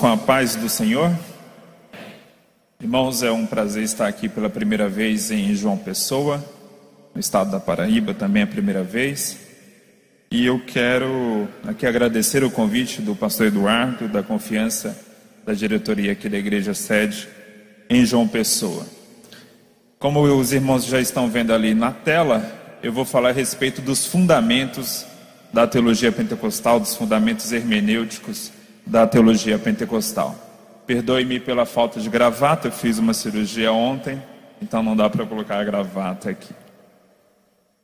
com a paz do Senhor. Irmãos, é um prazer estar aqui pela primeira vez em João Pessoa, no estado da Paraíba, também é a primeira vez. E eu quero aqui agradecer o convite do pastor Eduardo, da confiança da diretoria aqui da igreja sede em João Pessoa. Como os irmãos já estão vendo ali na tela, eu vou falar a respeito dos fundamentos da teologia pentecostal, dos fundamentos hermenêuticos da teologia pentecostal. Perdoe-me pela falta de gravata, eu fiz uma cirurgia ontem, então não dá para colocar a gravata aqui.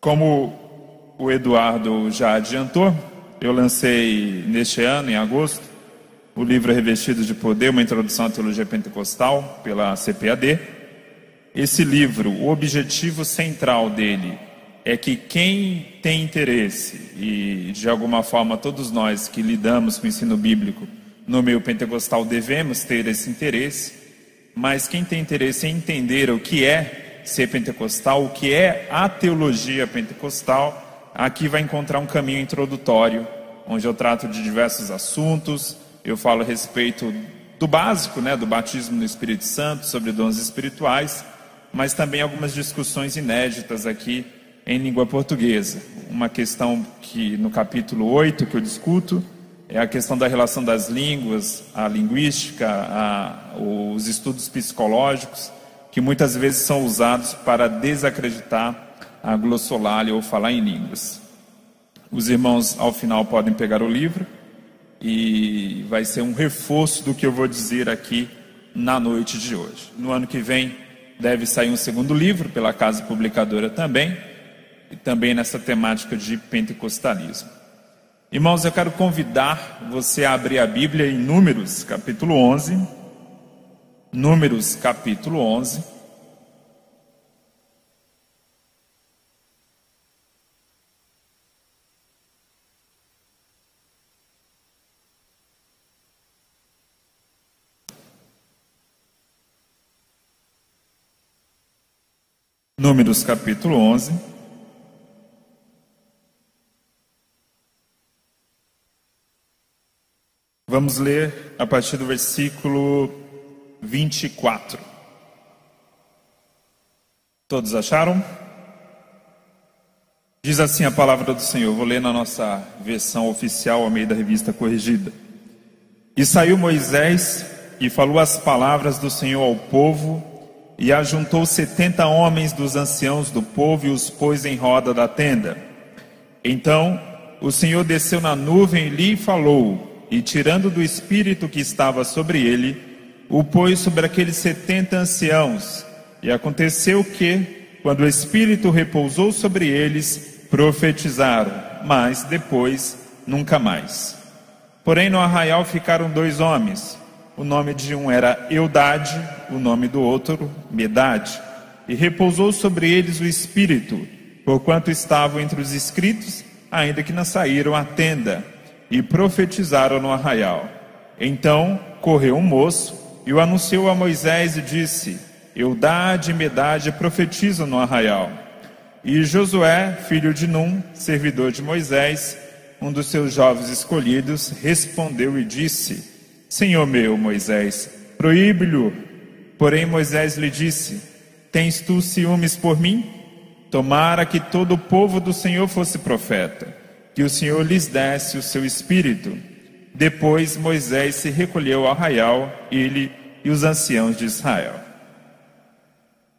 Como o Eduardo já adiantou, eu lancei neste ano, em agosto, o livro Revestido de Poder, uma introdução à teologia pentecostal, pela CPAD. Esse livro, o objetivo central dele é que quem tem interesse, e de alguma forma todos nós que lidamos com o ensino bíblico no meio pentecostal devemos ter esse interesse, mas quem tem interesse em entender o que é ser pentecostal, o que é a teologia pentecostal, aqui vai encontrar um caminho introdutório, onde eu trato de diversos assuntos, eu falo a respeito do básico, né, do batismo no Espírito Santo, sobre dons espirituais, mas também algumas discussões inéditas aqui em língua portuguesa. Uma questão que no capítulo 8 que eu discuto é a questão da relação das línguas, a linguística, a, os estudos psicológicos, que muitas vezes são usados para desacreditar a glossolalia ou falar em línguas. Os irmãos, ao final, podem pegar o livro e vai ser um reforço do que eu vou dizer aqui na noite de hoje. No ano que vem deve sair um segundo livro pela casa publicadora também e também nessa temática de pentecostalismo. Irmãos, eu quero convidar você a abrir a Bíblia em Números, capítulo 11. Números, capítulo 11. Números capítulo 11. Vamos ler a partir do versículo 24. Todos acharam? Diz assim a palavra do Senhor, vou ler na nossa versão oficial, ao meio da revista corrigida. E saiu Moisés e falou as palavras do Senhor ao povo, e ajuntou setenta homens dos anciãos do povo e os pôs em roda da tenda. Então o Senhor desceu na nuvem e lhe falou, e tirando do espírito que estava sobre ele, o pôs sobre aqueles setenta anciãos. E aconteceu que, quando o espírito repousou sobre eles, profetizaram, mas depois nunca mais. Porém, no arraial ficaram dois homens. O nome de um era Eudade, o nome do outro, Medade. E repousou sobre eles o espírito, porquanto estavam entre os escritos, ainda que não saíram à tenda e profetizaram no arraial. Então correu um moço e o anunciou a Moisés e disse: Eudade e Medade profetizam no arraial. E Josué, filho de Num, servidor de Moisés, um dos seus jovens escolhidos, respondeu e disse: Senhor meu, Moisés, proíbe-lhe. Porém Moisés lhe disse: Tens tu ciúmes por mim? Tomara que todo o povo do Senhor fosse profeta que o Senhor lhes desse o seu espírito. Depois Moisés se recolheu ao arraial, ele e os anciãos de Israel.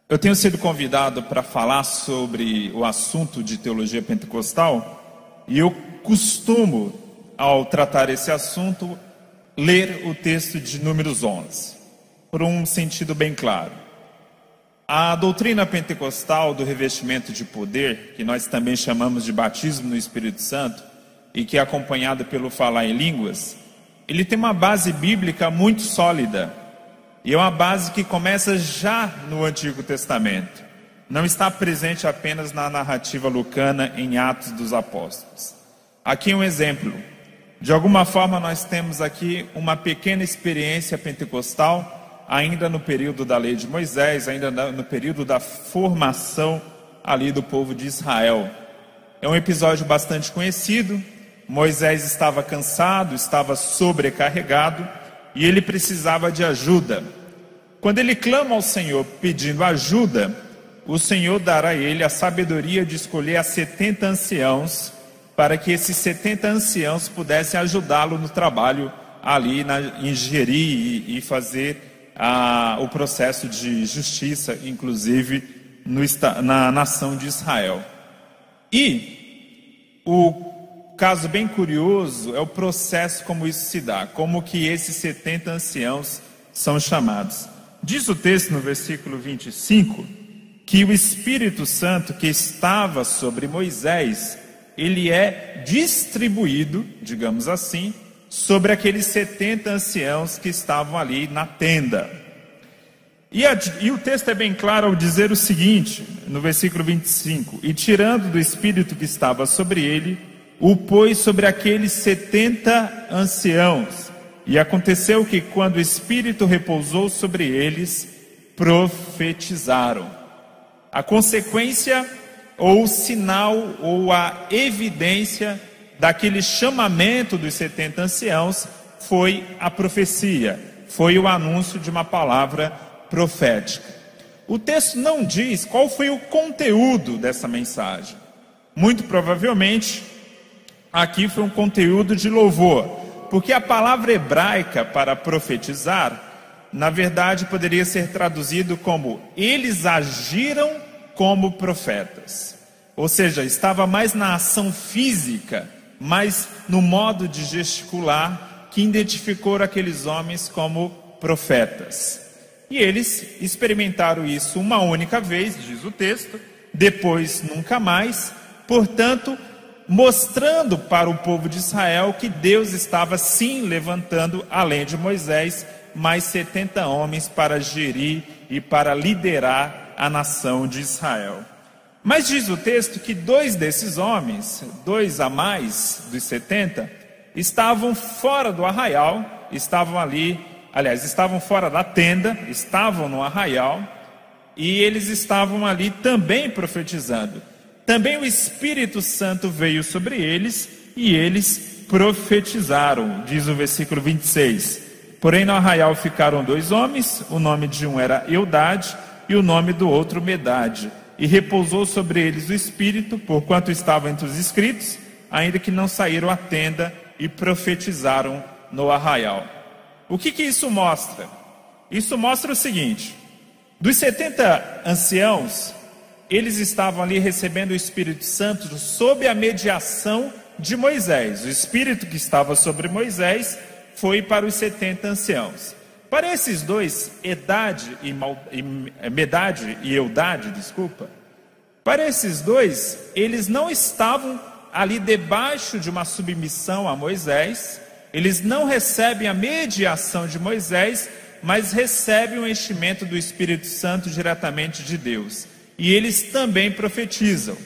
Eu tenho sido convidado para falar sobre o assunto de teologia pentecostal e eu costumo, ao tratar esse assunto, ler o texto de Números 11, por um sentido bem claro. A doutrina pentecostal do revestimento de poder, que nós também chamamos de batismo no Espírito Santo, e que é acompanhado pelo falar em línguas, ele tem uma base bíblica muito sólida. E é uma base que começa já no Antigo Testamento. Não está presente apenas na narrativa lucana em Atos dos Apóstolos. Aqui um exemplo. De alguma forma, nós temos aqui uma pequena experiência pentecostal ainda no período da lei de Moisés, ainda no período da formação ali do povo de Israel. É um episódio bastante conhecido. Moisés estava cansado, estava sobrecarregado, e ele precisava de ajuda. Quando ele clama ao Senhor pedindo ajuda, o Senhor dará a ele a sabedoria de escolher as 70 anciãos, para que esses 70 anciãos pudessem ajudá-lo no trabalho ali na, em gerir e, e fazer a, o processo de justiça, inclusive no, na nação de Israel. E o caso bem curioso é o processo como isso se dá, como que esses 70 anciãos são chamados. Diz o texto no versículo 25 que o Espírito Santo que estava sobre Moisés, ele é distribuído, digamos assim, sobre aqueles 70 anciãos que estavam ali na tenda. E, a, e, o texto é bem claro ao dizer o seguinte, no versículo 25: E tirando do espírito que estava sobre ele, o pôs sobre aqueles setenta anciãos. E aconteceu que, quando o espírito repousou sobre eles, profetizaram. A consequência, ou o sinal, ou a evidência daquele chamamento dos setenta anciãos foi a profecia, foi o anúncio de uma palavra profética. O texto não diz qual foi o conteúdo dessa mensagem. Muito provavelmente, aqui foi um conteúdo de louvor, porque a palavra hebraica para profetizar, na verdade, poderia ser traduzido como eles agiram como profetas. Ou seja, estava mais na ação física, mais no modo de gesticular que identificou aqueles homens como profetas. E eles experimentaram isso uma única vez, diz o texto, depois nunca mais, portanto, mostrando para o povo de Israel que Deus estava sim levantando, além de Moisés, mais 70 homens para gerir e para liderar a nação de Israel. Mas diz o texto que dois desses homens, dois a mais dos 70, estavam fora do arraial, estavam ali aliás, estavam fora da tenda, estavam no arraial, e eles estavam ali também profetizando. Também o Espírito Santo veio sobre eles e eles profetizaram, diz o versículo 26. Porém, no arraial ficaram dois homens, o nome de um era Eudade e o nome do outro Medade. E repousou sobre eles o Espírito, porquanto estavam entre os inscritos, ainda que não saíram à tenda e profetizaram no arraial. O que, que isso mostra? Isso mostra o seguinte: dos 70 anciãos, eles estavam ali recebendo o Espírito Santo sob a mediação de Moisés. O Espírito que estava sobre Moisés foi para os 70 anciãos. Para esses dois, Edade e, Mal, e é, Medade e Eudade, desculpa, para esses dois, eles não estavam ali debaixo de uma submissão a Moisés, eles não recebem a mediação de Moisés, mas recebem o enchimento do Espírito Santo diretamente de Deus. E eles também profetizam.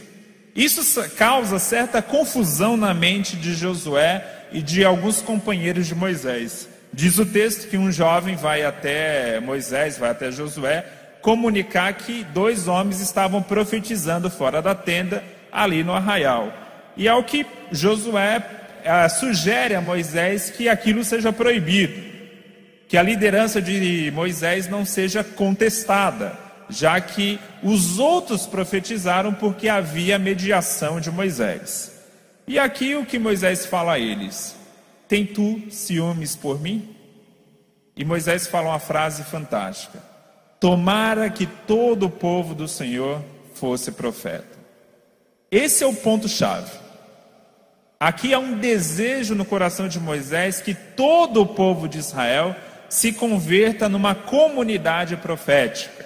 Isso causa certa confusão na mente de Josué e de alguns companheiros de Moisés. Diz o texto que um jovem vai até Moisés, vai até Josué, comunicar que dois homens estavam profetizando fora da tenda, ali no arraial. E ao que Josué ah, sugere a Moisés que aquilo seja proibido, que a liderança de Moisés não seja contestada, já que os outros profetizaram porque havia mediação de Moisés. E aqui o que Moisés fala a eles: Tem tu ciúmes por mim? E Moisés fala uma frase fantástica: Tomara que todo o povo do Senhor fosse profeta. Esse é o ponto-chave. Aqui há um desejo no coração de Moisés que todo o povo de Israel se converta numa comunidade profética.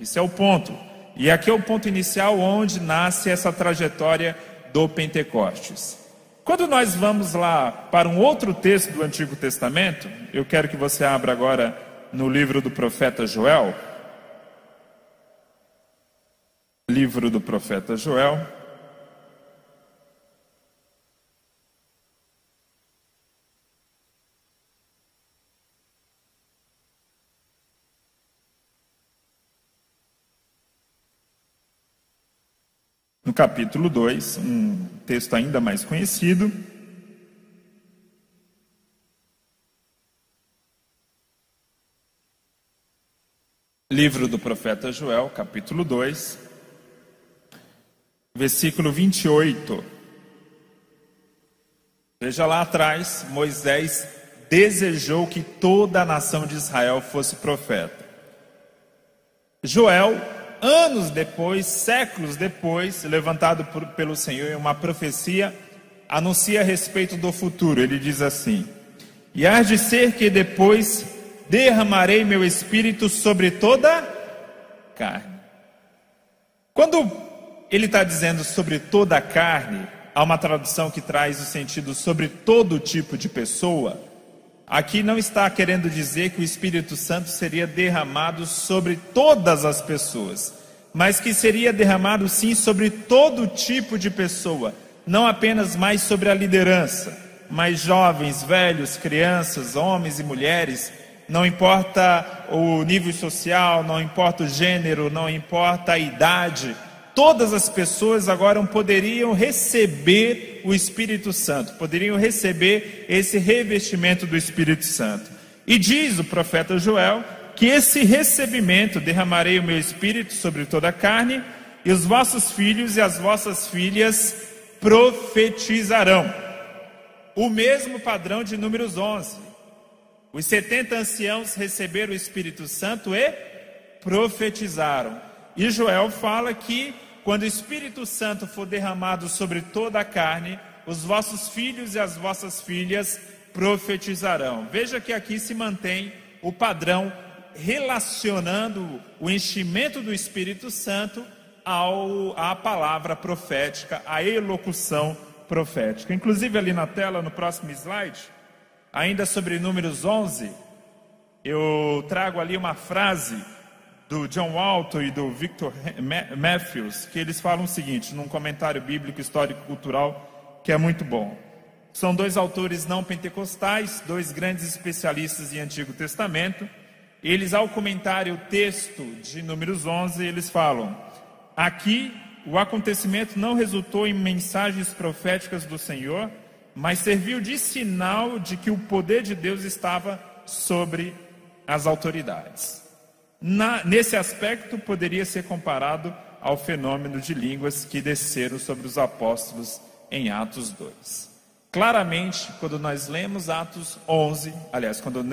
Isso é o ponto. E aqui é o ponto inicial onde nasce essa trajetória do Pentecostes. Quando nós vamos lá para um outro texto do Antigo Testamento, eu quero que você abra agora no livro do profeta Joel. Livro do profeta Joel. no capítulo 2, um texto ainda mais conhecido. Livro do profeta Joel, capítulo 2, versículo 28. Veja lá atrás, Moisés desejou que toda a nação de Israel fosse profeta. Joel anos depois, séculos depois, levantado por, pelo Senhor em uma profecia, anuncia a respeito do futuro. Ele diz assim: E há de ser que depois derramarei meu espírito sobre toda carne. Quando ele está dizendo sobre toda carne, há uma tradução que traz o sentido sobre todo tipo de pessoa. Aqui não está querendo dizer que o Espírito Santo seria derramado sobre todas as pessoas, mas que seria derramado sim sobre todo tipo de pessoa, não apenas mais sobre a liderança, mas jovens, velhos, crianças, homens e mulheres, não importa o nível social, não importa o gênero, não importa a idade, todas as pessoas agora poderiam receber o Espírito Santo, poderiam receber esse revestimento do Espírito Santo. E diz o profeta Joel que esse recebimento derramarei o meu espírito sobre toda a carne, e os vossos filhos e as vossas filhas profetizarão. O mesmo padrão de Números 11. Os 70 anciãos receberam o Espírito Santo e profetizaram. E Joel fala que quando o Espírito Santo for derramado sobre toda a carne, os vossos filhos e as vossas filhas profetizarão. Veja que aqui se mantém o padrão relacionando o enchimento do Espírito Santo ao, à palavra profética, à elocução profética. Inclusive ali na tela, no próximo slide, Ainda sobre Números 11, eu trago ali uma frase do John Walton e do Victor Matthews, que eles falam o seguinte, num comentário bíblico histórico-cultural, que é muito bom. São dois autores não pentecostais, dois grandes especialistas em Antigo Testamento. Eles, ao comentar o texto de Números 11, eles falam: aqui o acontecimento não resultou em mensagens proféticas do Senhor, mas serviu de sinal de que o poder de Deus estava sobre as autoridades. Na, nesse aspecto, poderia ser comparado ao fenômeno de línguas que desceram sobre os apóstolos em Atos 2. Claramente, quando nós lemos Atos 11, aliás, quando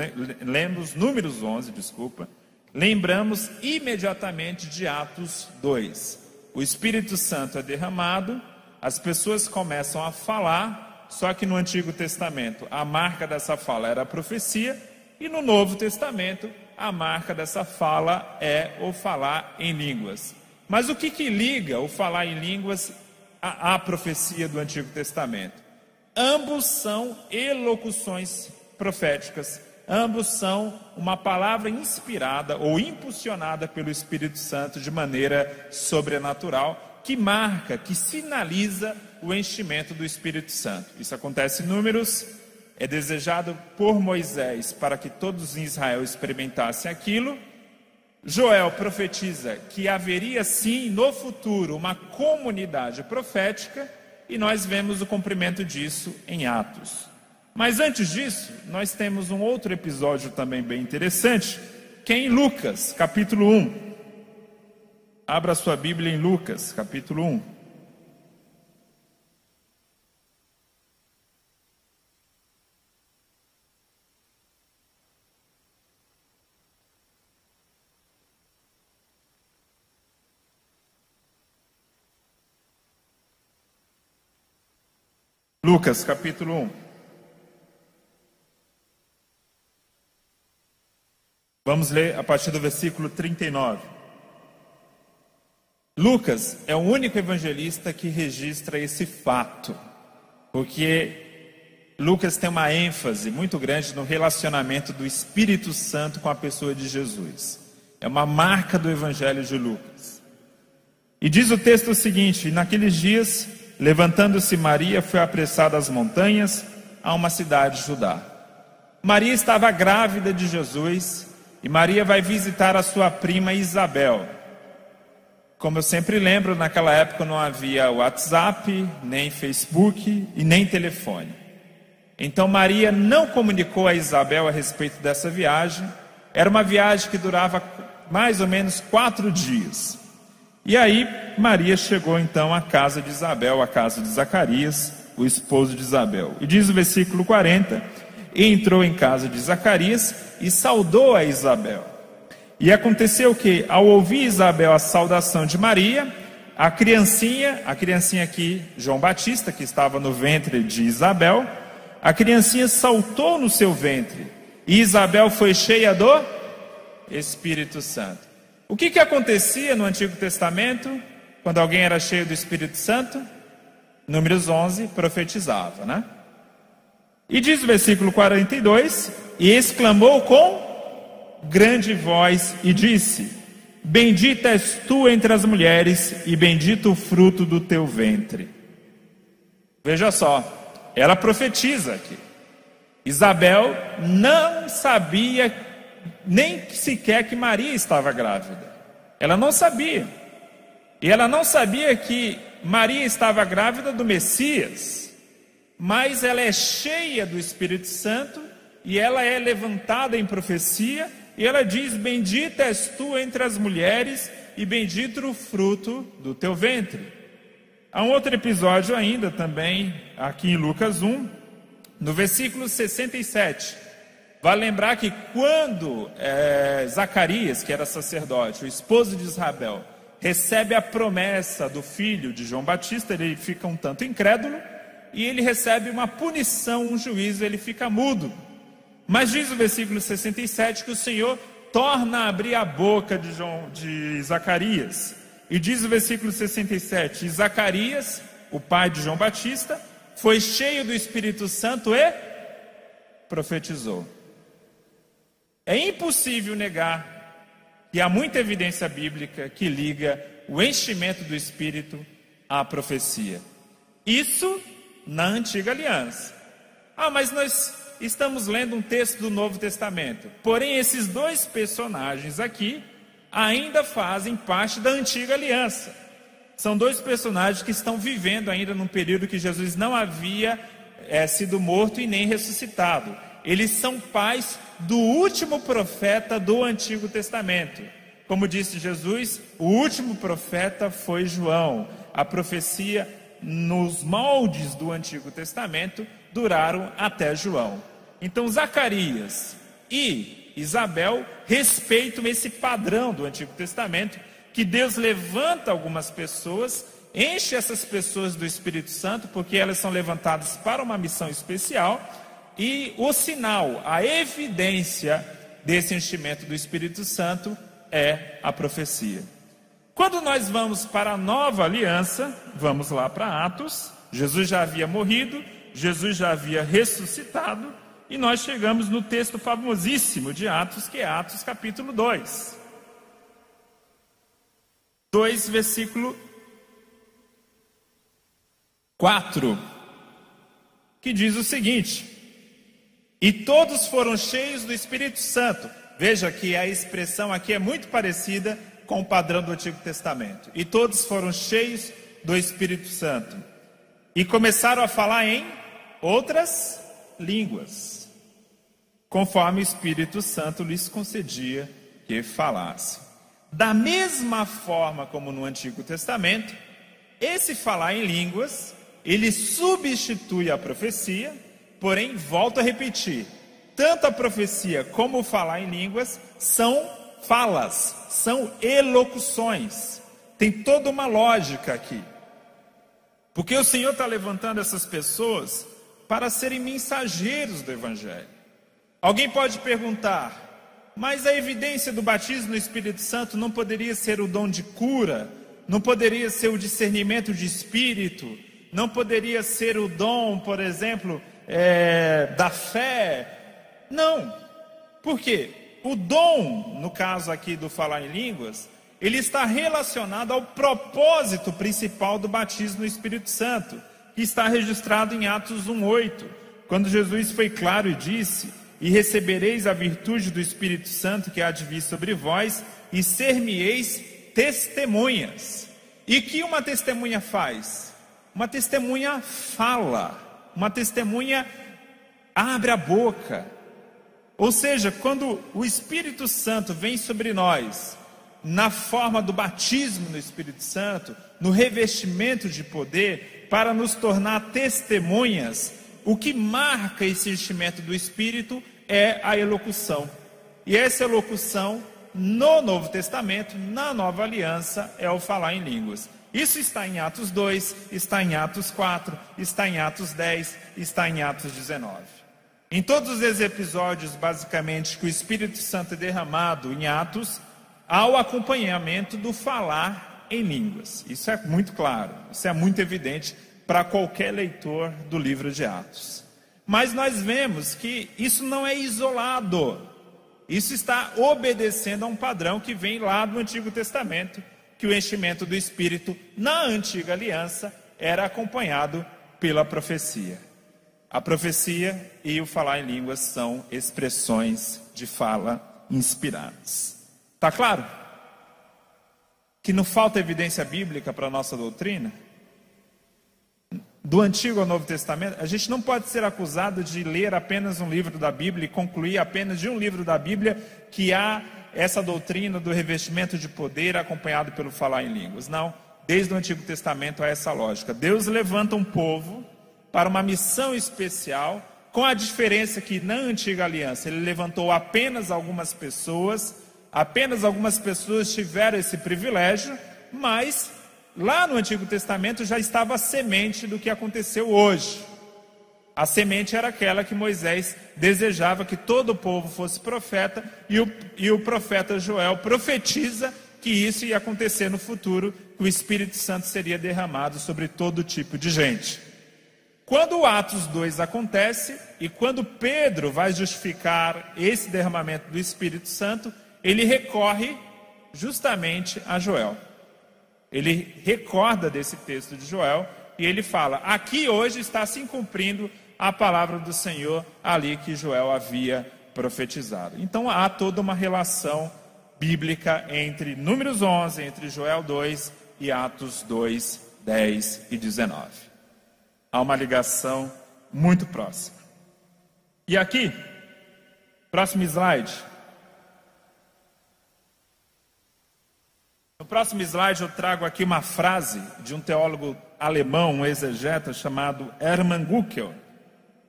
lemos Números 11, desculpa, lembramos imediatamente de Atos 2. O Espírito Santo é derramado, as pessoas começam a falar só que no Antigo Testamento a marca dessa fala era a profecia, e no Novo Testamento a marca dessa fala é o falar em línguas. Mas o que, que liga o falar em línguas à, à profecia do Antigo Testamento? Ambos são elocuções proféticas, ambos são uma palavra inspirada ou impulsionada pelo Espírito Santo de maneira sobrenatural, que marca, que sinaliza o enchimento do Espírito Santo. Isso acontece em Números, é desejado por Moisés para que todos em Israel experimentassem aquilo. Joel profetiza que haveria sim no futuro uma comunidade profética e nós vemos o cumprimento disso em Atos. Mas antes disso, nós temos um outro episódio também bem interessante, que é em Lucas, capítulo 1. Abra sua Bíblia em Lucas, capítulo 1. Lucas capítulo 1. Vamos ler a partir do versículo 39. Lucas é o único evangelista que registra esse fato, porque Lucas tem uma ênfase muito grande no relacionamento do Espírito Santo com a pessoa de Jesus. É uma marca do evangelho de Lucas. E diz o texto o seguinte: naqueles dias Levantando-se Maria, foi apressada às montanhas, a uma cidade de Judá. Maria estava grávida de Jesus e Maria vai visitar a sua prima Isabel. Como eu sempre lembro, naquela época não havia WhatsApp, nem Facebook e nem telefone. Então Maria não comunicou a Isabel a respeito dessa viagem. Era uma viagem que durava mais ou menos quatro dias. E aí Maria chegou então à casa de Isabel, à casa de Zacarias, o esposo de Isabel. E diz o versículo 40: entrou em casa de Zacarias e saudou a Isabel. E aconteceu que, ao ouvir Isabel a saudação de Maria, a criancinha, a criancinha aqui, João Batista, que estava no ventre de Isabel, a criancinha saltou no seu ventre. E Isabel foi cheia do Espírito Santo. O que, que acontecia no Antigo Testamento quando alguém era cheio do Espírito Santo? Números 11 profetizava, né? E diz o versículo 42: E exclamou com grande voz e disse: Bendita és tu entre as mulheres, e bendito o fruto do teu ventre. Veja só, ela profetiza aqui. Isabel não sabia nem sequer que Maria estava grávida. Ela não sabia. E ela não sabia que Maria estava grávida do Messias. Mas ela é cheia do Espírito Santo e ela é levantada em profecia e ela diz: Bendita és tu entre as mulheres, e bendito o fruto do teu ventre. Há um outro episódio ainda também, aqui em Lucas 1, no versículo 67. Vale lembrar que quando é, Zacarias, que era sacerdote, o esposo de Israel, recebe a promessa do filho de João Batista, ele fica um tanto incrédulo e ele recebe uma punição, um juízo, ele fica mudo. Mas diz o versículo 67 que o Senhor torna a abrir a boca de, João, de Zacarias. E diz o versículo 67: e Zacarias, o pai de João Batista, foi cheio do Espírito Santo e profetizou. É impossível negar que há muita evidência bíblica que liga o enchimento do Espírito à profecia. Isso na antiga aliança. Ah, mas nós estamos lendo um texto do Novo Testamento. Porém, esses dois personagens aqui ainda fazem parte da antiga aliança. São dois personagens que estão vivendo ainda num período que Jesus não havia é, sido morto e nem ressuscitado. Eles são pais do último profeta do Antigo Testamento. Como disse Jesus, o último profeta foi João. A profecia nos moldes do Antigo Testamento duraram até João. Então, Zacarias e Isabel respeitam esse padrão do Antigo Testamento, que Deus levanta algumas pessoas, enche essas pessoas do Espírito Santo, porque elas são levantadas para uma missão especial, e o sinal, a evidência desse enchimento do Espírito Santo é a profecia. Quando nós vamos para a nova aliança, vamos lá para Atos, Jesus já havia morrido, Jesus já havia ressuscitado, e nós chegamos no texto famosíssimo de Atos, que é Atos capítulo 2. 2, versículo 4, que diz o seguinte: E todos foram cheios do Espírito Santo. Veja que a expressão aqui é muito parecida com o padrão do Antigo Testamento. E todos foram cheios do Espírito Santo. E começaram a falar em outras línguas, conforme o Espírito Santo lhes concedia que falassem. Da mesma forma como no Antigo Testamento, esse falar em línguas, ele substitui a profecia, porém, volto a repetir, tanto a profecia como o falar em línguas são falas, são elocuções. Tem toda uma lógica aqui. Porque o Senhor está levantando essas pessoas para serem mensageiros do Evangelho. Alguém pode perguntar, mas a evidência do batismo no Espírito Santo não poderia ser o dom de cura, não poderia ser o discernimento de espírito, não poderia ser o dom, por exemplo, é, da fé? Não. Por quê? O dom, no caso aqui do falar em línguas, ele está relacionado ao propósito principal do batismo no Espírito Santo que está registrado em Atos 1:8, quando Jesus foi claro e disse: "E recebereis a virtude do Espírito Santo que há de vir sobre vós, e ser-me-eis testemunhas". E que uma testemunha faz? Uma testemunha fala, uma testemunha abre a boca. Ou seja, quando o Espírito Santo vem sobre nós, na forma do batismo no Espírito Santo, no revestimento de poder, para nos tornar testemunhas, o que marca esse enchimento do Espírito é a elocução. E essa elocução, no Novo Testamento, na Nova Aliança, é o falar em línguas. Isso está em Atos 2, está em Atos 4, está em Atos 10, está em Atos 19. Em todos os episódios, basicamente, que o Espírito Santo é derramado em Atos, há o acompanhamento do falar em línguas. Isso é muito claro, isso é muito evidente para qualquer leitor do livro de Atos. Mas nós vemos que isso não é isolado. Isso está obedecendo a um padrão que vem lá do Antigo Testamento, que o enchimento do Espírito na antiga aliança era acompanhado pela profecia. A profecia e o falar em línguas são expressões de fala inspiradas. Tá claro? Que não falta evidência bíblica para a nossa doutrina? Do Antigo ao Novo Testamento, a gente não pode ser acusado de ler apenas um livro da Bíblia e concluir apenas de um livro da Bíblia que há essa doutrina do revestimento de poder acompanhado pelo falar em línguas. Não, desde o Antigo Testamento há essa lógica. Deus levanta um povo para uma missão especial, com a diferença que na antiga aliança ele levantou apenas algumas pessoas, apenas algumas pessoas tiveram esse privilégio, mas lá no Antigo Testamento já estava a semente do que aconteceu hoje. A semente era aquela que Moisés desejava que todo o povo fosse profeta, e o, e o profeta Joel profetiza que isso ia acontecer no futuro, que o Espírito Santo seria derramado sobre todo tipo de gente. Quando Atos 2 acontece, e quando Pedro vai justificar esse derramamento do Espírito Santo, ele recorre justamente a Joel. Ele recorda desse texto de Joel e ele fala: Aqui hoje está se cumprindo a palavra do Senhor ali que Joel havia profetizado. Então há toda uma relação bíblica entre Números 11, entre Joel 2 e Atos 2, 10 e 19. Há uma ligação muito próxima. E aqui, próximo slide. No próximo slide eu trago aqui uma frase de um teólogo alemão, um exegeta chamado Hermann Guckel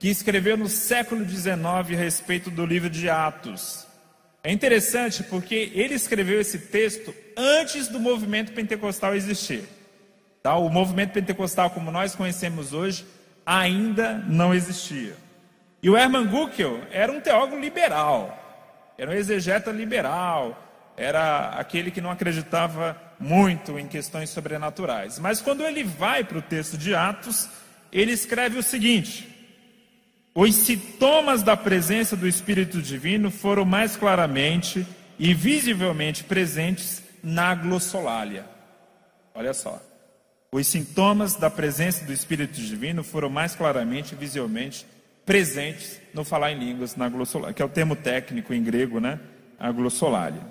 que escreveu no século XIX a respeito do livro de Atos. É interessante porque ele escreveu esse texto antes do movimento pentecostal existir. Tá? O movimento pentecostal, como nós conhecemos hoje, ainda não existia. E o Hermann Guckel era um teólogo liberal, era um exegeta liberal, era aquele que não acreditava muito em questões sobrenaturais. Mas quando ele vai para o texto de Atos, ele escreve o seguinte: os sintomas da presença do Espírito Divino foram mais claramente e visivelmente presentes na glossolalia. Olha só. Os sintomas da presença do Espírito Divino foram mais claramente e visivelmente presentes no falar em línguas na glossolalia, que é o termo técnico em grego, né? A glossolalia.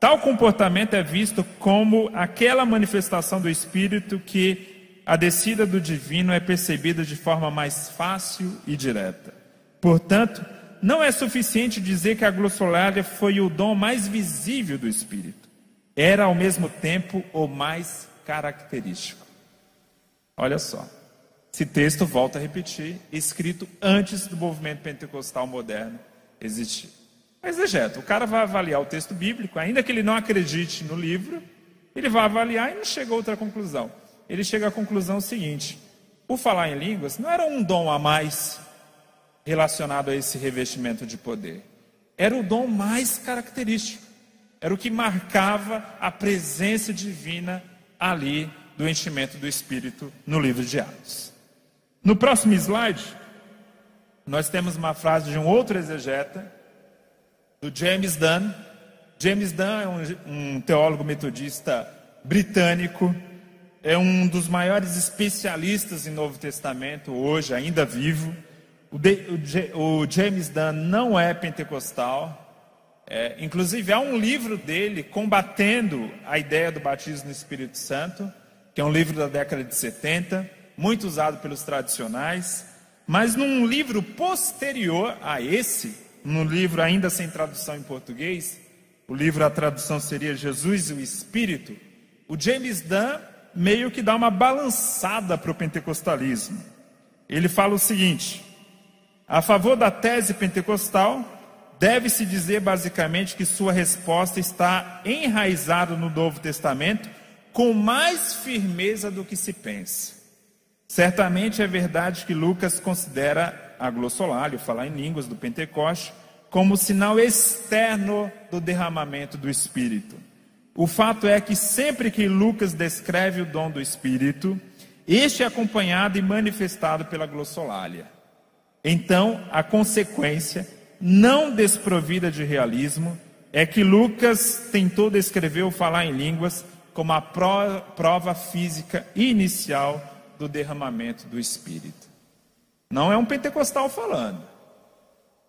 Tal comportamento é visto como aquela manifestação do Espírito que a descida do divino é percebida de forma mais fácil e direta. Portanto, não é suficiente dizer que a glossolalia foi o dom mais visível do Espírito. Era ao mesmo tempo o mais característico. Olha só. Esse texto, volta a repetir, escrito antes do movimento pentecostal moderno existir. Mas exegeta, o cara vai avaliar o texto bíblico, ainda que ele não acredite no livro, ele vai avaliar e não chega a outra conclusão ele chega à conclusão seguinte: o falar em línguas não era um dom a mais relacionado a esse revestimento de poder, era o dom mais característico, era o que marcava a presença divina ali do enchimento do Espírito no livro de Atos. No próximo slide, nós temos uma frase de um outro exegeta, do James Dunn. James Dunn é um, um teólogo metodista britânico é um dos maiores especialistas em Novo Testamento hoje, ainda vivo. O, de, o, o James Dunn não é pentecostal. É, inclusive, há um livro dele combatendo a ideia do batismo no Espírito Santo, que é um livro da década de 70, muito usado pelos tradicionais. Mas num livro posterior a esse, no livro ainda sem tradução em português, o livro a tradução seria Jesus e o Espírito, o James Dunn meio que dá uma balançada para o pentecostalismo. Ele fala o seguinte: a favor da tese pentecostal, deve-se dizer basicamente que sua resposta está enraizada no Novo Testamento com mais firmeza do que se pensa. Certamente é verdade que Lucas considera a glossolalia, falar em línguas do Pentecoste, como sinal externo do derramamento do Espírito. O fato é que sempre que Lucas descreve o dom do Espírito, este é acompanhado e manifestado pela glossolalia. Então, a consequência, não desprovida de realismo, é que Lucas tentou descrever o falar em línguas como a prova física inicial do derramamento do Espírito. Não é um pentecostal falando,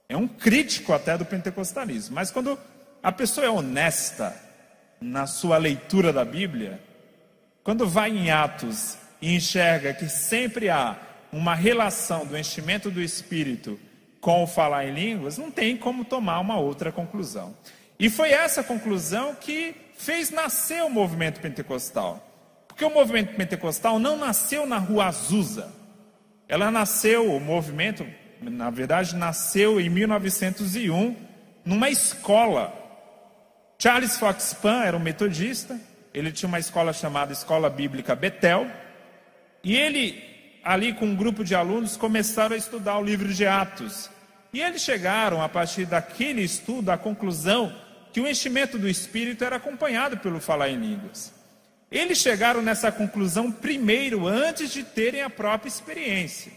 é um crítico até do pentecostalismo. Mas quando a pessoa é honesta na sua leitura da Bíblia, quando vai em Atos e enxerga que sempre há uma relação do enchimento do Espírito com o falar em línguas, não tem como tomar uma outra conclusão. E foi essa conclusão que fez nascer o movimento pentecostal. Porque o movimento pentecostal não nasceu na rua Azusa. Ela nasceu, o movimento, na verdade, nasceu em 1901, numa escola. Charles Fox Pan era um metodista, ele tinha uma escola chamada Escola Bíblica Betel, e ele ali com um grupo de alunos, começaram a estudar o livro de Atos. E eles chegaram, a partir daquele estudo, à conclusão que o enchimento do Espírito era acompanhado pelo falar em línguas. Eles chegaram nessa conclusão primeiro, antes de terem a própria experiência.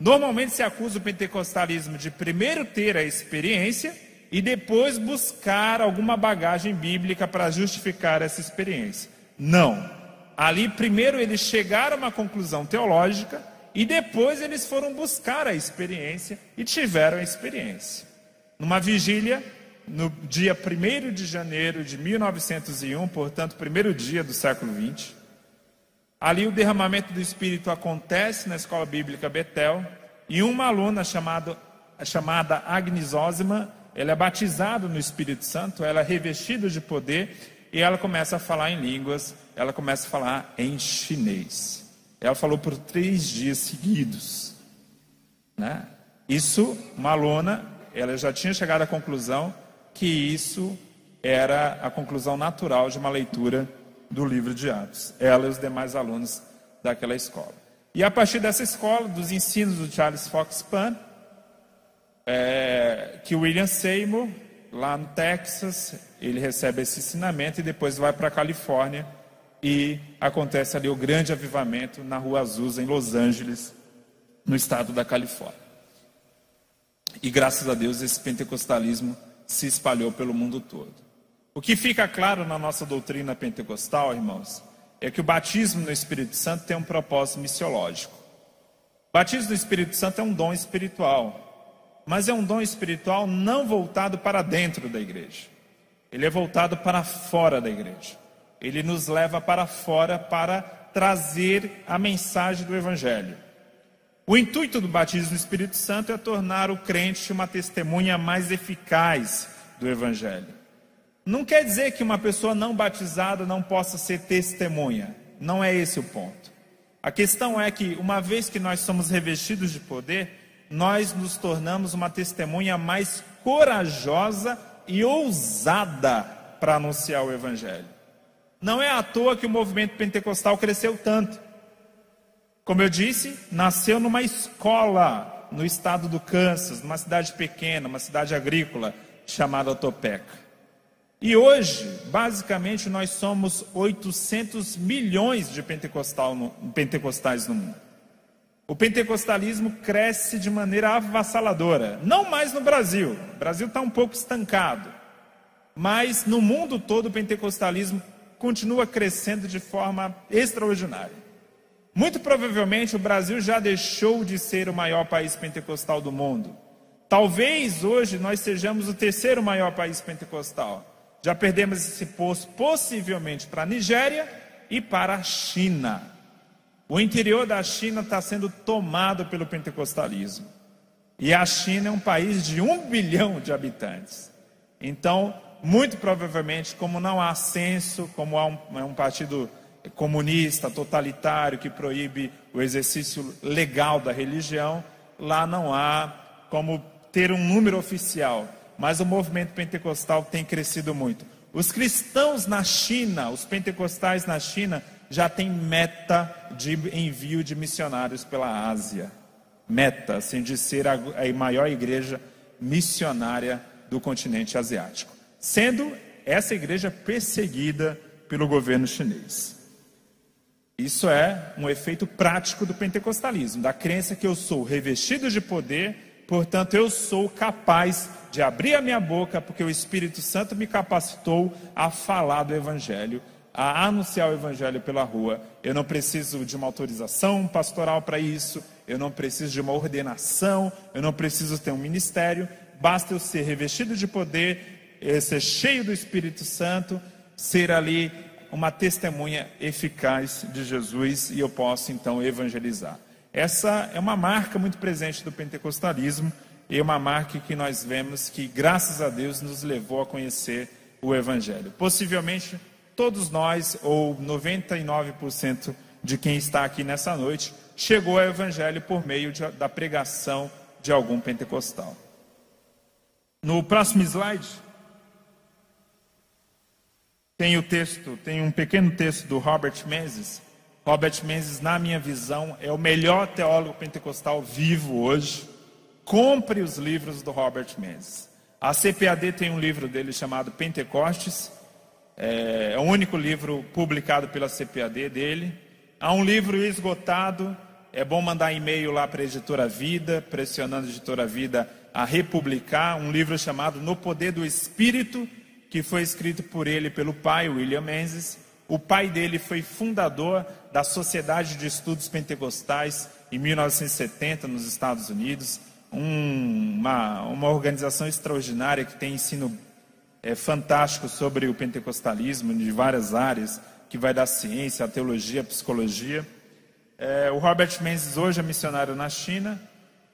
Normalmente se acusa o pentecostalismo de primeiro ter a experiência e depois buscar alguma bagagem bíblica para justificar essa experiência. Não. Ali, primeiro, eles chegaram a uma conclusão teológica e depois eles foram buscar a experiência e tiveram a experiência. Numa vigília, no dia 1 de janeiro de 1901, portanto, primeiro dia do século 20, ali o derramamento do Espírito acontece na escola bíblica Betel e uma aluna chamado, chamada Agnes Osman, ela é batizada no Espírito Santo, ela é revestida de poder e ela começa a falar em línguas ela começa a falar em chinês. Ela falou por três dias seguidos. Né? Isso, uma aluna, ela já tinha chegado à conclusão que isso era a conclusão natural de uma leitura do livro de Atos. Ela e os demais alunos daquela escola. E a partir dessa escola, dos ensinos do Charles Fox Pan, é, que William Seymour, lá no Texas, ele recebe esse ensinamento e depois vai para a Califórnia e acontece ali o grande avivamento na Rua Azusa, em Los Angeles, no estado da Califórnia. E graças a Deus esse pentecostalismo se espalhou pelo mundo todo. O que fica claro na nossa doutrina pentecostal, irmãos, é que o batismo no Espírito Santo tem um propósito missiológico. O batismo no Espírito Santo é um dom espiritual, mas é um dom espiritual não voltado para dentro da igreja. Ele é voltado para fora da igreja. Ele nos leva para fora para trazer a mensagem do Evangelho. O intuito do batismo no Espírito Santo é tornar o crente uma testemunha mais eficaz do Evangelho. Não quer dizer que uma pessoa não batizada não possa ser testemunha. Não é esse o ponto. A questão é que, uma vez que nós somos revestidos de poder, nós nos tornamos uma testemunha mais corajosa e ousada para anunciar o Evangelho. Não é à toa que o movimento pentecostal cresceu tanto. Como eu disse, nasceu numa escola no estado do Kansas, numa cidade pequena, uma cidade agrícola chamada Topeka. E hoje, basicamente, nós somos 800 milhões de pentecostais no mundo. O pentecostalismo cresce de maneira avassaladora. Não mais no Brasil. O Brasil está um pouco estancado. Mas no mundo todo o pentecostalismo continua crescendo de forma extraordinária. Muito provavelmente o Brasil já deixou de ser o maior país pentecostal do mundo. Talvez hoje nós sejamos o terceiro maior país pentecostal. Já perdemos esse posto possivelmente para a Nigéria e para a China. O interior da China está sendo tomado pelo pentecostalismo. E a China é um país de um bilhão de habitantes. Então, muito provavelmente, como não há censo, como há um, é um partido comunista, totalitário, que proíbe o exercício legal da religião, lá não há como ter um número oficial. Mas o movimento pentecostal tem crescido muito. Os cristãos na China, os pentecostais na China, já têm meta de envio de missionários pela Ásia. Meta, assim, de ser a, a maior igreja missionária do continente asiático. Sendo essa igreja perseguida pelo governo chinês. Isso é um efeito prático do pentecostalismo, da crença que eu sou revestido de poder, portanto eu sou capaz de abrir a minha boca, porque o Espírito Santo me capacitou a falar do Evangelho, a anunciar o Evangelho pela rua. Eu não preciso de uma autorização pastoral para isso, eu não preciso de uma ordenação, eu não preciso ter um ministério, basta eu ser revestido de poder, ser cheio do Espírito Santo, ser ali uma testemunha eficaz de Jesus e eu posso então evangelizar. Essa é uma marca muito presente do pentecostalismo e uma marca que nós vemos que, graças a Deus, nos levou a conhecer o Evangelho. Possivelmente todos nós, ou 99% de quem está aqui nessa noite, chegou ao Evangelho por meio de, da pregação de algum pentecostal. No próximo slide, tem o texto, tem um pequeno texto do Robert Menzies. Robert Menzies, na minha visão, é o melhor teólogo pentecostal vivo hoje. Compre os livros do Robert Menzies. A CPAD tem um livro dele chamado Pentecostes. É, é o único livro publicado pela CPAD dele. Há um livro esgotado. É bom mandar e-mail lá para a editora Vida, pressionando a editora Vida a republicar um livro chamado No Poder do Espírito que foi escrito por ele pelo pai, William Menzies. O pai dele foi fundador da Sociedade de Estudos Pentecostais em 1970 nos Estados Unidos, um, uma, uma organização extraordinária que tem ensino é, fantástico sobre o pentecostalismo de várias áreas, que vai da ciência, a teologia, a psicologia. É, o Robert Menzies hoje é missionário na China